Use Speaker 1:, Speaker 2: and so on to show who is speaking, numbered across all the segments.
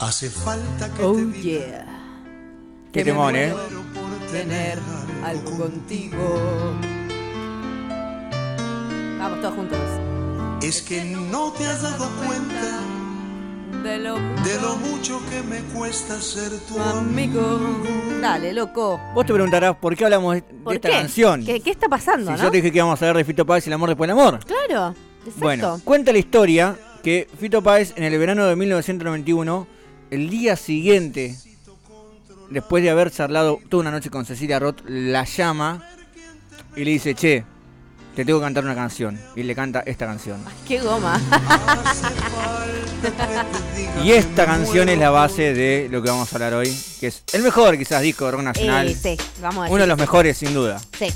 Speaker 1: Hace falta que
Speaker 2: Oh
Speaker 1: te diga
Speaker 2: yeah.
Speaker 3: Temón, ¿eh?
Speaker 2: muero por tener algo contigo. Vamos todos juntos.
Speaker 1: Es que no te has dado cuenta
Speaker 2: De lo
Speaker 1: de lo mucho que me cuesta ser tu
Speaker 2: amigo.
Speaker 1: amigo.
Speaker 2: Dale, loco.
Speaker 3: Vos te preguntarás por qué hablamos de
Speaker 2: ¿Por
Speaker 3: esta
Speaker 2: qué?
Speaker 3: canción.
Speaker 2: ¿Qué, qué está pasando,
Speaker 3: Si
Speaker 2: no?
Speaker 3: yo te dije que íbamos a hablar de Fito Páez y el amor después del amor.
Speaker 2: Claro, exacto.
Speaker 3: Bueno, cuenta la historia que Fito Páez en el verano de 1991, el día siguiente, después de haber charlado toda una noche con Cecilia Roth, la llama y le dice, che, te tengo que cantar una canción. Y le canta esta canción.
Speaker 2: Qué goma.
Speaker 3: Y esta canción es la base de lo que vamos a hablar hoy, que es el mejor quizás disco de rock nacional.
Speaker 2: Eh, sí, vamos a decir.
Speaker 3: Uno de los mejores, sin duda.
Speaker 2: Sí.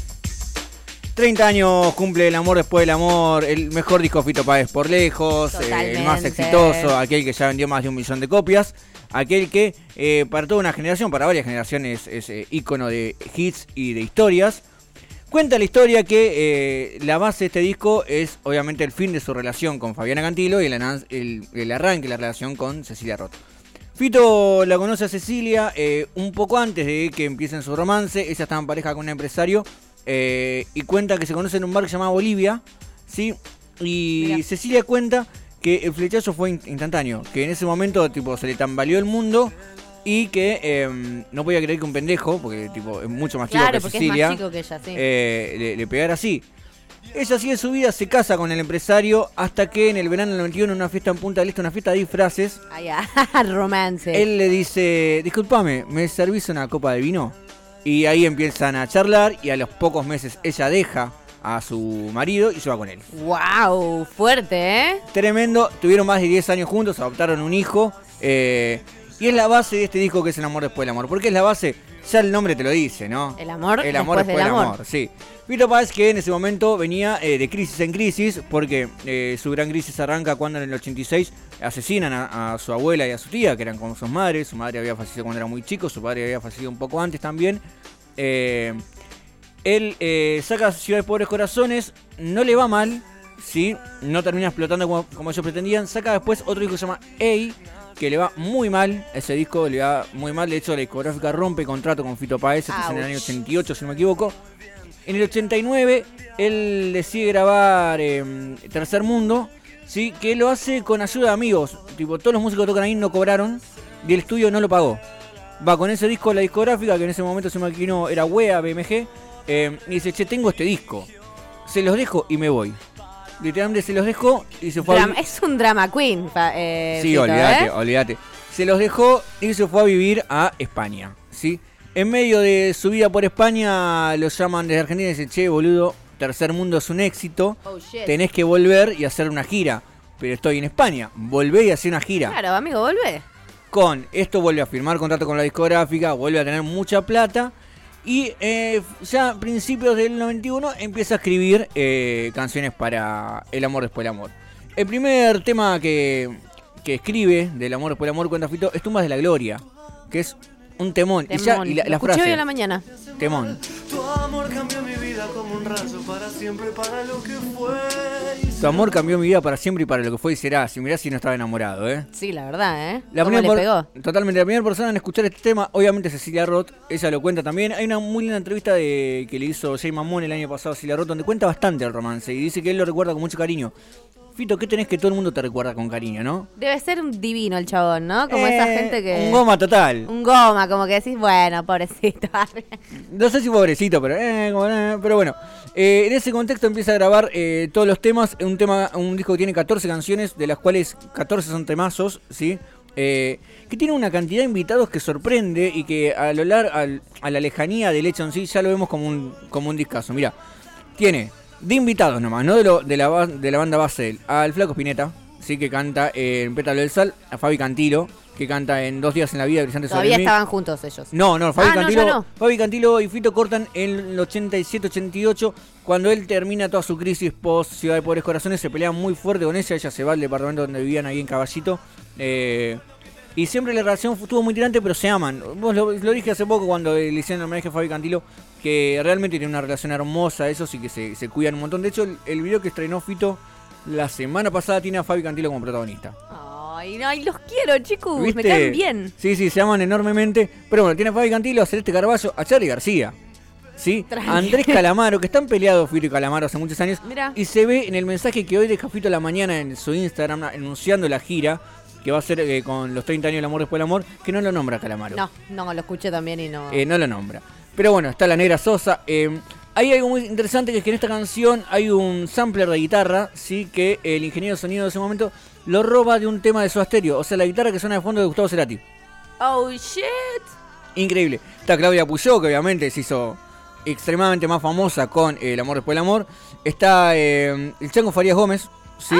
Speaker 3: 30 años cumple el amor después del amor, el mejor disco de Fito Páez por lejos, eh, el más exitoso, aquel que ya vendió más de un millón de copias, aquel que eh, para toda una generación, para varias generaciones, es eh, ícono de hits y de historias. Cuenta la historia que eh, la base de este disco es obviamente el fin de su relación con Fabiana Cantilo y el, anan- el- el arranque de la relación con Cecilia Roth. Fito la conoce a Cecilia eh, un poco antes de que empiecen su romance. Ella estaba en pareja con un empresario eh, y cuenta que se conocen en un bar que se llama Bolivia. ¿sí? Y
Speaker 2: Mirá.
Speaker 3: Cecilia cuenta que el flechazo fue in- instantáneo, que en ese momento tipo se le tambaleó el mundo y que eh, no podía creer que un pendejo, porque tipo es mucho más chico
Speaker 2: Claro,
Speaker 3: que Cecilia,
Speaker 2: es más chico que ella, sí.
Speaker 3: eh, le, le pegara así. Ella sigue su vida, se casa con el empresario hasta que en el verano del 91 en una fiesta en Punta del Este, una fiesta de disfraces,
Speaker 2: Ay, ah, romance.
Speaker 3: él le dice, discúlpame, ¿me servís una copa de vino? Y ahí empiezan a charlar y a los pocos meses ella deja a su marido y se va con él.
Speaker 2: Wow, fuerte, ¿eh?
Speaker 3: Tremendo, tuvieron más de 10 años juntos, adoptaron un hijo. eh, y es la base de este disco que es el amor después del amor. ¿Por qué es la base? Ya el nombre te lo dice, ¿no?
Speaker 2: El amor
Speaker 3: El amor
Speaker 2: después
Speaker 3: después
Speaker 2: del amor.
Speaker 3: amor, sí. Fito Páez que en ese momento venía eh, de crisis en crisis, porque eh, su gran crisis arranca cuando en el 86 asesinan a, a su abuela y a su tía, que eran como sus madres. Su madre había fallecido cuando era muy chico, su padre había fallecido un poco antes también. Eh, él eh, saca Ciudad de Pobres Corazones, no le va mal, ¿sí? no termina explotando como, como ellos pretendían. Saca después otro disco que se llama Ey, que le va muy mal. Ese disco le va muy mal. De hecho, la discográfica rompe contrato con Fito es en el año
Speaker 2: Ouch.
Speaker 3: 88, si no me equivoco. En el 89, él decide grabar eh, Tercer Mundo, ¿sí? que lo hace con ayuda de amigos. Tipo, todos los músicos que tocan ahí no cobraron y el estudio no lo pagó. Va con ese disco a la discográfica, que en ese momento se me imaginó era WEA, BMG, eh, y dice, che, tengo este disco. Se los dejo y me voy. Literalmente se los dejó y se fue a
Speaker 2: es un drama queen. eh,
Speaker 3: Sí,
Speaker 2: Fito,
Speaker 3: olvídate,
Speaker 2: ¿eh?
Speaker 3: olvídate. Se los dejó y se fue a vivir a España, ¿sí? En medio de su vida por España, lo llaman desde Argentina y dicen, che, boludo, Tercer Mundo es un éxito,
Speaker 2: Oh,
Speaker 3: tenés que volver y hacer una gira. Pero estoy en España, volvé y hacer una gira.
Speaker 2: Claro, amigo, volvé.
Speaker 3: Con esto vuelve a firmar contrato con la discográfica, vuelve a tener mucha plata. Y eh, ya a principios del 91 empieza a escribir eh, canciones para El amor después del amor. El primer tema que, que escribe del amor después del amor, cuenta Fito, es Tumbas de la Gloria, que es un temón. Y, ya,
Speaker 2: Temón.
Speaker 3: y la, la
Speaker 2: escuché
Speaker 3: frase,
Speaker 2: hoy en la mañana.
Speaker 3: temón.
Speaker 4: Tu amor cambió mi como un rayo para siempre, para lo que fue.
Speaker 3: Tu amor cambió mi vida para siempre y para lo que fue y será. Si mirás si no estaba enamorado, ¿eh?
Speaker 2: Sí, la verdad, ¿eh?
Speaker 3: La
Speaker 2: ¿Cómo
Speaker 3: primera
Speaker 2: le
Speaker 3: por-
Speaker 2: pegó?
Speaker 3: Totalmente. La primera persona en escuchar este tema, obviamente Cecilia Roth, ella lo cuenta también. Hay una muy linda entrevista de, que le hizo Jay Mamón el año pasado a Cecilia Roth, donde cuenta bastante el romance y dice que él lo recuerda con mucho cariño. Fito, ¿qué tenés que todo el mundo te recuerda con cariño, no?
Speaker 2: Debe ser un divino el chabón, ¿no? Como esa
Speaker 3: Eh,
Speaker 2: gente que...
Speaker 3: Un goma total.
Speaker 2: Un goma, como que decís, bueno, pobrecito.
Speaker 3: No sé si pobrecito, pero, eh, como, eh, pero bueno. En ese contexto empieza a grabar todos los temas. Un tema, un disco que tiene 14 canciones, de las cuales 14 son temazos, ¿sí? Eh, que tiene una cantidad de invitados que sorprende y que a lo largo, a la lejanía del hecho en sí, ya lo vemos como un, como un discazo. Mira, tiene de invitados nomás, no de, lo, de, la, de la banda base, al Flaco Spinetta, ¿sí? Que canta en Pétalo del Sal, a Fabi Cantilo, que canta en Dos días en la vida, Brillantes sobre
Speaker 2: Todavía
Speaker 3: mí.
Speaker 2: estaban juntos ellos.
Speaker 3: No, no, Fabi,
Speaker 2: Ah,
Speaker 3: Cantilo,
Speaker 2: no.
Speaker 3: Fabi Cantilo y Fito cortan en el 87-88, cuando él termina toda su crisis post Ciudad de Pobres Corazones, se pelean muy fuerte con ella, ella se va al departamento donde vivían ahí en Caballito. eh, y siempre la relación estuvo muy tirante, pero se aman. Vos lo, lo dije hace poco cuando le hicieron el homenaje a Fabi Cantilo, que realmente tienen una relación hermosa, eso sí que se, se cuidan un montón. De hecho, el, el video que estrenó Fito la semana pasada tiene a Fabi Cantilo como protagonista.
Speaker 2: Ay, Ay, los quiero, chicos. Me
Speaker 3: ¿Viste?
Speaker 2: caen bien.
Speaker 3: Sí, sí, se aman enormemente. Pero bueno, tiene a Fabi Cantilo, a Celeste Carballo, a Charlie García. ¿Sí? Andrés Calamaro, que están peleados Fito y Calamaro hace muchos años.
Speaker 2: Mirá.
Speaker 3: Y se ve en el mensaje que hoy deja Fito a la mañana en su Instagram anunciando la gira que va a ser eh, con los 30 años del amor después del amor, que no lo nombra Calamaro.
Speaker 2: No, no, lo escuché también y no.
Speaker 3: Eh, no lo nombra. Pero bueno, está la negra Sosa. eh, hay algo muy interesante que es que en esta canción hay un sampler de guitarra, sí, que el ingeniero de sonido de ese momento lo roba de un tema de su Stereo. O sea, la guitarra que suena de fondo de Gustavo Cerati.
Speaker 2: Oh, shit.
Speaker 3: Increíble. Está Claudia Puyó, que obviamente se hizo extremadamente más famosa con eh, El amor después del amor. Está eh, el Chango Farías Gómez, ¿sí?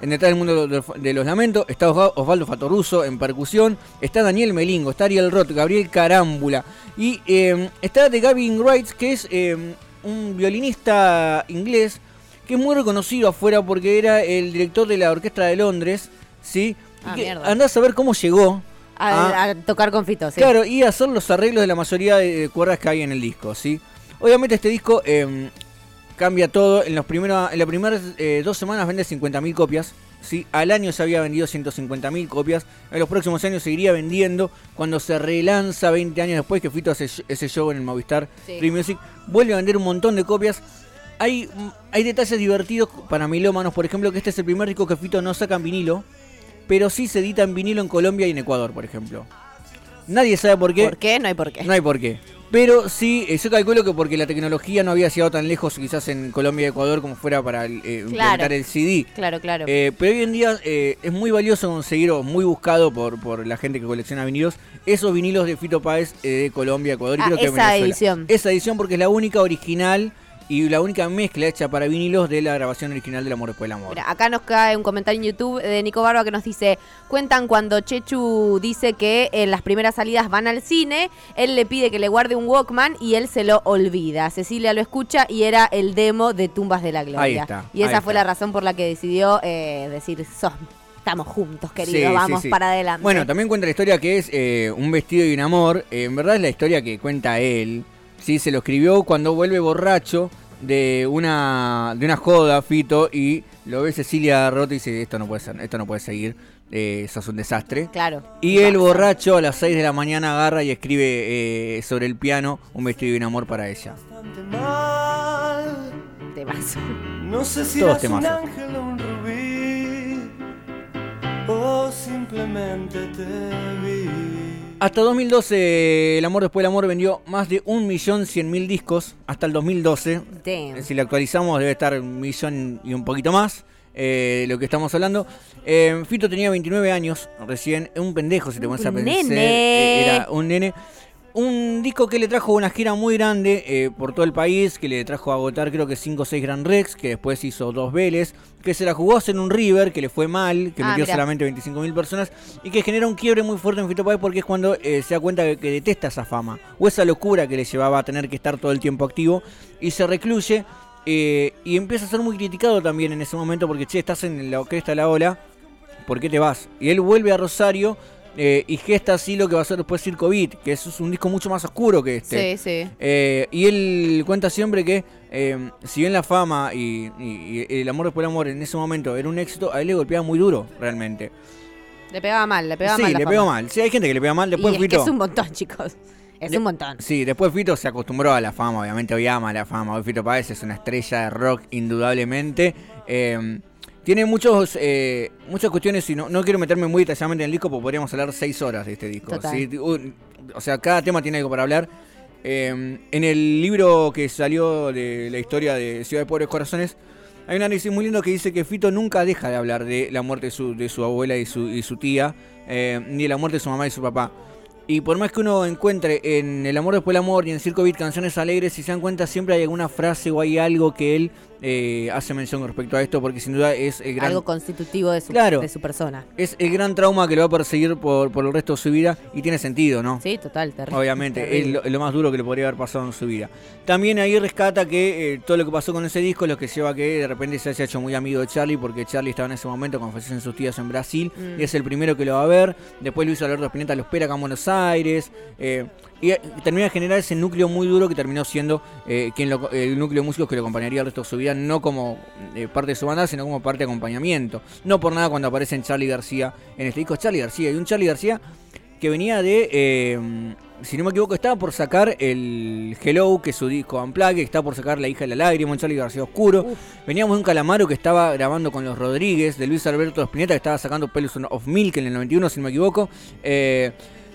Speaker 3: En detrás del mundo de, los lamentos. Está Osva- Osvaldo Fatoruso en percusión. Está Daniel Melingo, está Ariel Roth, Gabriel Carámbula. Y eh, está de Gavin Wright, que es eh, un violinista inglés que es muy reconocido afuera porque era el director de la Orquesta de Londres, ¿sí?
Speaker 2: Ah,
Speaker 3: Y que
Speaker 2: mierda.
Speaker 3: andá a saber cómo llegó
Speaker 2: A,
Speaker 3: a-
Speaker 2: a tocar con Fito, sí.
Speaker 3: Claro, y hacer los arreglos de la mayoría de, de cuerdas que hay en el disco, ¿sí? Obviamente este disco eh, cambia todo. En, los primeros, en las primeras eh, dos semanas vende 50.000 copias, ¿sí? Al año se había vendido 150.000 copias. En los próximos años seguiría vendiendo. Cuando se relanza 20 años después que Fito hace ese show en el Movistar
Speaker 2: Sí.
Speaker 3: Free Music, vuelve a vender un montón de copias. Hay, hay detalles divertidos para milómanos, por ejemplo, que este es el primer disco que Fito no saca en vinilo, pero sí se edita en vinilo en Colombia y en Ecuador, por ejemplo. Nadie sabe por qué.
Speaker 2: ¿Por qué? No hay por qué.
Speaker 3: No hay por qué. Pero sí, eh, yo calculo que porque la tecnología no había llegado tan lejos quizás en Colombia y Ecuador como fuera para eh, implementar el CD.
Speaker 2: Claro, claro.
Speaker 3: Eh, pero hoy en día eh, es muy valioso conseguir o muy buscado por, por la gente que colecciona vinilos esos vinilos de Fito Páez eh, de Colombia, Ecuador y
Speaker 2: Ah,
Speaker 3: creo que de
Speaker 2: esa
Speaker 3: Venezuela.
Speaker 2: edición.
Speaker 3: Esa edición porque es la única original y la única mezcla hecha para vinilos de la grabación original del Amor después del Amor.
Speaker 2: Mira, acá nos cae un comentario en YouTube de Nico Barba que nos dice, cuentan cuando Chechu dice que en las primeras salidas van al cine, él le pide que le guarde un Walkman y él se lo olvida. Cecilia lo escucha y era el demo de Tumbas de la Gloria.
Speaker 3: Ahí está,
Speaker 2: y esa
Speaker 3: ahí
Speaker 2: fue
Speaker 3: está.
Speaker 2: la razón por la que decidió eh, decir, "Sos- estamos juntos, querido,
Speaker 3: Sí, sí,
Speaker 2: vamos
Speaker 3: sí.
Speaker 2: para adelante.
Speaker 3: Bueno, también cuenta la historia que es eh, un vestido y un amor. Eh, en verdad es la historia que cuenta él. Sí, se lo escribió cuando vuelve borracho de una de una joda, Fito, y lo ve Cecilia Roth y dice, esto no puede ser, esto no puede seguir, eh, eso es un desastre.
Speaker 2: Claro.
Speaker 3: Y el borracho a las 6 de la mañana agarra y escribe eh, sobre el piano un vestido y un amor para ella.
Speaker 4: Bastante mal.
Speaker 2: Temazo.
Speaker 4: No sé si
Speaker 3: Todos
Speaker 4: eras un
Speaker 3: temazos.
Speaker 4: ángel o un rubí o simplemente te vi.
Speaker 3: Hasta 2012, El Amor Después del Amor vendió más de 1.100.000 discos. Hasta el 2012.
Speaker 2: Damn.
Speaker 3: Si lo actualizamos, debe estar un millón y un poquito más. eh, lo que estamos hablando. Eh, Fito tenía 29 años recién. Un pendejo, si te pones a pensar.
Speaker 2: nene.
Speaker 3: Eh, Era un nene. Un disco que le trajo una gira muy grande eh, por todo el país, que le trajo a agotar creo que 5 o 6 Grand Rex, que después hizo dos Vélez, que se la jugó en un River, que le fue mal, que
Speaker 2: Ah,
Speaker 3: metió
Speaker 2: mirá.
Speaker 3: solamente 25.000 personas, y que genera un quiebre muy fuerte en Fito Páez porque es cuando eh, se da cuenta que, que detesta esa fama, o esa locura que le llevaba a tener que estar todo el tiempo activo, y se recluye, eh, y empieza a ser muy criticado también en ese momento porque, che, estás en la cresta de la ola, ¿por qué te vas? Y él vuelve a Rosario eh, y gesta así lo que va a ser después Circo Beat, que es un disco mucho más oscuro que este.
Speaker 2: Sí, sí.
Speaker 3: Eh, y él cuenta siempre que eh, si bien la fama y, y- y el amor después del amor en ese momento era un éxito, a él le golpeaba muy duro realmente.
Speaker 2: Le pegaba mal, le pegaba
Speaker 3: sí,
Speaker 2: mal. la
Speaker 3: le
Speaker 2: fama.
Speaker 3: pegó mal. Sí, hay gente que le pega mal. Después
Speaker 2: y es que
Speaker 3: Fito.
Speaker 2: es un montón, chicos. Es un montón.
Speaker 3: Sí, después Fito se acostumbró a la fama, obviamente hoy ama la fama. Hoy Fito Páez es una estrella de rock indudablemente. Eh, tiene muchos eh, muchas cuestiones y no, no quiero meterme muy detalladamente en el disco porque podríamos hablar seis horas de este disco. ¿sí? O sea, cada tema tiene algo para hablar. Eh, en el libro que salió de la historia de Ciudad de Pobres Corazones, hay un análisis muy lindo que dice que Fito nunca deja de hablar de la muerte de su, de su abuela y su, y su tía, eh, ni de la muerte de su mamá y su papá. Y por más que uno encuentre en El amor después del amor y en Circo Beat canciones alegres, si se dan cuenta siempre hay alguna frase o hay algo que él eh, hace mención respecto a esto, porque sin duda es el gran,
Speaker 2: Algo constitutivo de su,
Speaker 3: Claro.
Speaker 2: de su persona.
Speaker 3: es el gran trauma que lo va a perseguir por, por el resto de su vida y tiene sentido, ¿no?
Speaker 2: Sí, total, terrible.
Speaker 3: Obviamente, es
Speaker 2: terrible.
Speaker 3: lo, es lo más duro que le podría haber pasado en su vida. También ahí rescata que eh, todo lo que pasó con ese disco es lo que lleva a que de repente se haya hecho muy amigo de Charlie, porque Charlie estaba en ese momento cuando fallecen sus tías en Brasil,
Speaker 2: Mm.
Speaker 3: y es el primero que lo va a ver. Después Luis Alberto Spinetta lo espera acá en Buenos Aires. eh, y eh, termina de generar ese núcleo muy duro que terminó siendo eh, quien lo- el núcleo de músicos que lo acompañaría el resto de su vida, no como eh, parte de su banda, sino como parte de acompañamiento. No por nada cuando aparece en Charlie García en este disco, Charlie García, y un Charlie García que venía de, eh, si no me equivoco, estaba por sacar el Hello, que es su disco Unplugged, que está por sacar La hija de la lágrima, un Charlie García oscuro. Veníamos de un Calamaro que estaba grabando con los Rodríguez, de Luis Alberto Spinetta, que estaba sacando Pelos of Milk en el 91, si no me equivoco. Eh,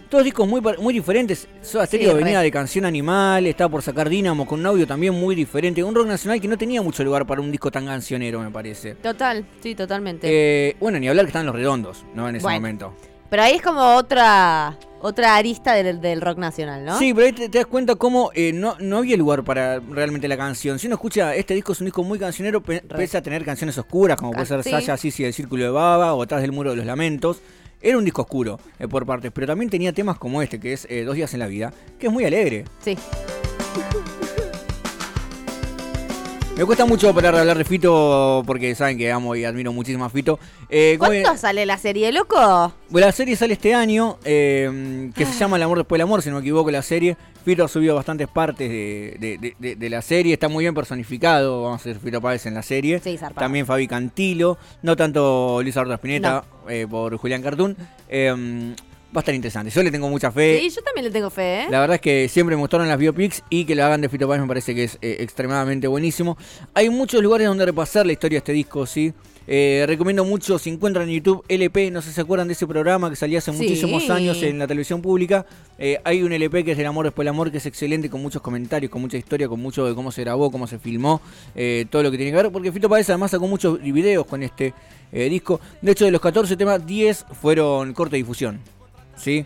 Speaker 3: todos discos muy, muy diferentes. Soda Stereo
Speaker 2: re.
Speaker 3: venía de Canción Animal, estaba por sacar Dínamo con un audio también muy diferente. Un rock nacional que no tenía mucho lugar para un disco tan cancionero, me parece.
Speaker 2: Total, sí, totalmente.
Speaker 3: Eh, bueno, ni hablar que estaban los redondos, ¿no? En ese
Speaker 2: Bueno.
Speaker 3: momento.
Speaker 2: Pero ahí es como otra otra arista del, del rock nacional, ¿no?
Speaker 3: Sí, pero ahí te, te das cuenta cómo eh, no, no había lugar para realmente la canción. Si uno escucha, este disco es un disco muy cancionero, pe- pese a tener canciones oscuras, como puede ser
Speaker 2: Sí.
Speaker 3: Saya, Sisi, El Círculo de Baba o Atrás del Muro de los Lamentos. Era un disco oscuro eh, por partes, pero también tenía temas como este, que es eh, Dos días en la vida, que es muy alegre.
Speaker 2: Sí.
Speaker 3: Me cuesta mucho parar de hablar de Fito porque saben que amo y admiro muchísimo a Fito. Eh,
Speaker 2: ¿Cuándo sale la serie, loco?
Speaker 3: Bueno, la serie sale este año, eh, que
Speaker 2: Ah.
Speaker 3: se llama El amor después del amor, si no me equivoco, la serie. Fito ha subido bastantes partes de, de- de- de- de la serie, está muy bien personificado, vamos a ver Fito Páez en la serie.
Speaker 2: Sí.
Speaker 3: También Fabi Cantilo, no tanto Luis Alberto Spinetta eh, por Julián Cartoon. Va a estar interesante, yo le tengo mucha fe.
Speaker 2: Sí, yo también le tengo fe, ¿eh?
Speaker 3: La verdad es que siempre me gustaron las biopics y que lo hagan de Fito Páez me parece que es eh, extremadamente buenísimo. Hay muchos lugares donde repasar la historia de este disco, sí. Eh, recomiendo mucho, si encuentran en YouTube LP, no sé si se acuerdan de ese programa que salía hace
Speaker 2: Sí.
Speaker 3: muchísimos años en la televisión pública. Eh, hay un LP que es del amor después del amor, que es excelente, con muchos comentarios, con mucha historia, con mucho de cómo se grabó, cómo se filmó, eh, todo lo que tiene que ver, porque Fito Páez además sacó muchos videos con este disco. De hecho, de los 14 temas, 10 fueron corte difusión. ¿Sí?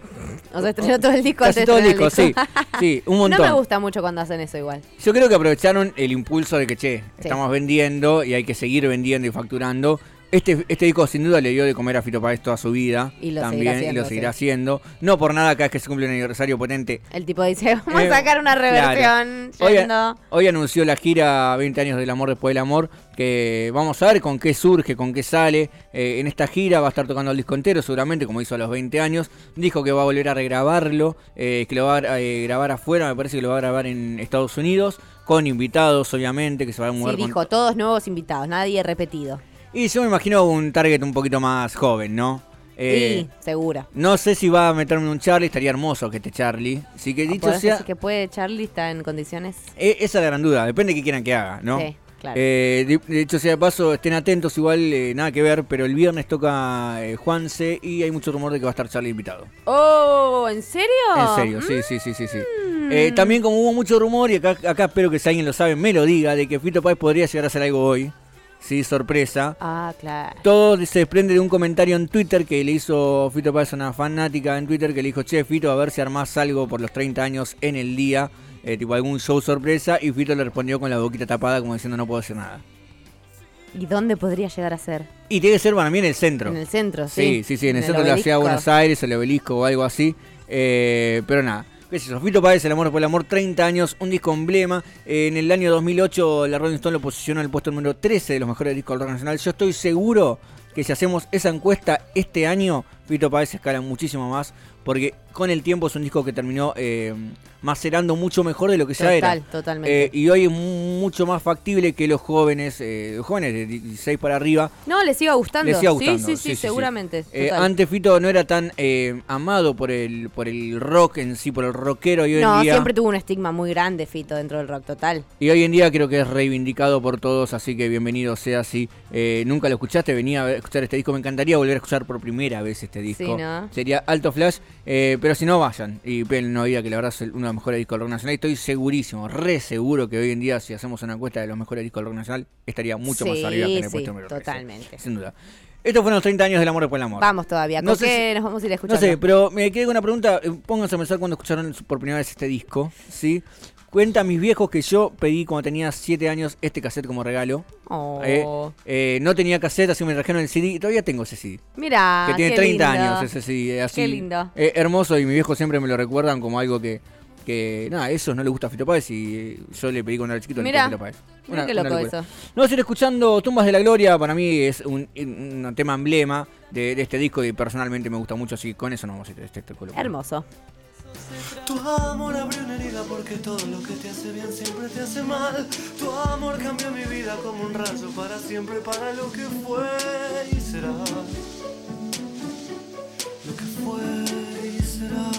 Speaker 2: O sea, estrenó todo el disco
Speaker 3: Casi
Speaker 2: antes
Speaker 3: todo el disco, sí. Sí, un montón.
Speaker 2: No me gusta mucho cuando hacen eso igual.
Speaker 3: Yo creo que aprovecharon el impulso de que, che, estamos vendiendo y hay que seguir vendiendo y facturando. Este, este disco sin duda le dio de comer a Fito Páez toda su vida.
Speaker 2: Y lo
Speaker 3: también,
Speaker 2: seguirá
Speaker 3: y
Speaker 2: haciendo,
Speaker 3: lo seguirá
Speaker 2: sí.
Speaker 3: haciendo. No por nada, cada vez que se cumple un aniversario potente.
Speaker 2: El tipo dice, vamos
Speaker 3: Eh,
Speaker 2: a sacar una
Speaker 3: claro.
Speaker 2: reversión
Speaker 3: Hoy,
Speaker 2: yendo.
Speaker 3: hoy anunció la gira 20 años del amor después del amor, que vamos a ver con qué surge, con qué sale. Eh, en esta gira va a estar tocando el disco entero, seguramente, como hizo a los 20 años. Dijo que va a volver a regrabarlo, eh, que lo va a eh, grabar afuera, me parece que lo va a grabar en Estados Unidos, con invitados, obviamente, que se va a mudar
Speaker 2: Sí,
Speaker 3: con-
Speaker 2: dijo, todos nuevos invitados, nadie repetido.
Speaker 3: Y yo me imagino un target un poquito más joven, ¿no? Eh,
Speaker 2: sí, segura.
Speaker 3: No sé si va a meterme un Charlie, estaría hermoso que esté Charlie. Así que dicho
Speaker 2: ¿Podés
Speaker 3: sea,
Speaker 2: decir que puede Charlie está en condiciones?
Speaker 3: eh, esa es la gran duda, depende de qué quieran que haga, ¿no?
Speaker 2: Sí, claro.
Speaker 3: Eh, de, hecho sea de paso, estén atentos, igual eh, nada que ver, pero el viernes toca eh, Juanse y hay mucho rumor de que va a estar Charlie invitado.
Speaker 2: Oh, ¿en serio?
Speaker 3: En serio, sí, sí, sí, sí, sí. Eh, también como hubo mucho rumor, y acá, acá espero que si alguien lo sabe me lo diga, de que Fito Páez podría llegar a hacer algo hoy. Sí, sorpresa.
Speaker 2: Ah, claro.
Speaker 3: Todo se desprende de un comentario en Twitter que le hizo Fito Páez una fanática en Twitter que le dijo, che, Fito, a ver si armás algo por los 30 años en el día, eh, tipo algún show sorpresa, y Fito le respondió con la boquita tapada como diciendo no puedo hacer nada.
Speaker 2: ¿Y dónde podría llegar a ser?
Speaker 3: Y tiene que ser para mí en el centro.
Speaker 2: En el centro,
Speaker 3: Sí,
Speaker 2: sí.
Speaker 3: sí, sí, en el centro de la ciudad de
Speaker 2: obelisco.
Speaker 3: Buenos Aires, el obelisco o algo así. Eh, pero nada. ¿Qué sé? Fito Páez, El amor por el amor, 30 años, un disco emblema. En el año 2008 la Rolling Stone lo posicionó en el puesto número 13 de los mejores discos del rock nacional. Yo estoy seguro que si hacemos esa encuesta este año, Fito Páez escala muchísimo más. Porque con el tiempo es un disco que terminó eh, macerando mucho mejor de lo que ya era.
Speaker 2: Total, totalmente.
Speaker 3: Eh, y hoy es mu- mucho más factible que los jóvenes, eh, los jóvenes de 16 para arriba,
Speaker 2: no, les iba gustando.
Speaker 3: les siga gustando.
Speaker 2: Sí, sí, sí, seguramente. Total.
Speaker 3: antes Fito no era tan amado por el por el rock en sí, por el rockero y hoy
Speaker 2: no,
Speaker 3: en día
Speaker 2: siempre tuvo un estigma muy grande, Fito, dentro del rock total.
Speaker 3: y hoy en día creo que es reivindicado por todos, así que bienvenido sea así. Nunca lo escuchaste, venía a escuchar este disco, me encantaría volver a escuchar por primera vez este disco.
Speaker 2: Sí, ¿no?
Speaker 3: Sería Alto Flash, eh, pero si no vayan y ven una vida que la verdad es uno de los mejores discos del rock nacional. Estoy segurísimo, re seguro que hoy en día si hacemos una encuesta de los mejores discos del rock nacional estaría mucho más arriba que en el puesto número 13,
Speaker 2: totalmente.
Speaker 3: Sin duda. Estos fueron los 30 años del amor después del amor.
Speaker 2: Vamos todavía.
Speaker 3: No
Speaker 2: ¿Con
Speaker 3: sé
Speaker 2: qué
Speaker 3: si-
Speaker 2: nos vamos a ir
Speaker 3: No
Speaker 2: escuchando?
Speaker 3: sé, pero me quedé con una pregunta. eh, Pónganse a pensar cuando escucharon por primera vez este disco, ¿sí? Cuenta a mis viejos que yo pedí cuando tenía 7 años este cassette como regalo.
Speaker 2: Oh.
Speaker 3: Eh, eh, no tenía cassette, así me trajeron el CD y todavía tengo ese CD.
Speaker 2: Mira,
Speaker 3: que tiene
Speaker 2: qué
Speaker 3: 30
Speaker 2: lindo.
Speaker 3: años ese CD. eh, Así,
Speaker 2: Qué lindo.
Speaker 3: eh, hermoso y mis viejos siempre me lo recuerdan como algo que, que nada, a esos no les gusta a Fito Páez y yo le pedí cuando era chiquito le
Speaker 2: Mirá,
Speaker 3: a Fito Páez.
Speaker 2: Qué loco eso.
Speaker 3: A ir escuchando Tumbas de la Gloria, para mí es un, un tema emblema de, de este disco y personalmente me gusta mucho, así que con eso nos vamos a ir este, este, este
Speaker 2: Hermoso.
Speaker 4: Tu amor abrió una herida porque todo lo que te hace bien siempre te hace mal. Tu amor cambió mi vida como un rayo para siempre, para lo que fue y será. Lo que fue y será.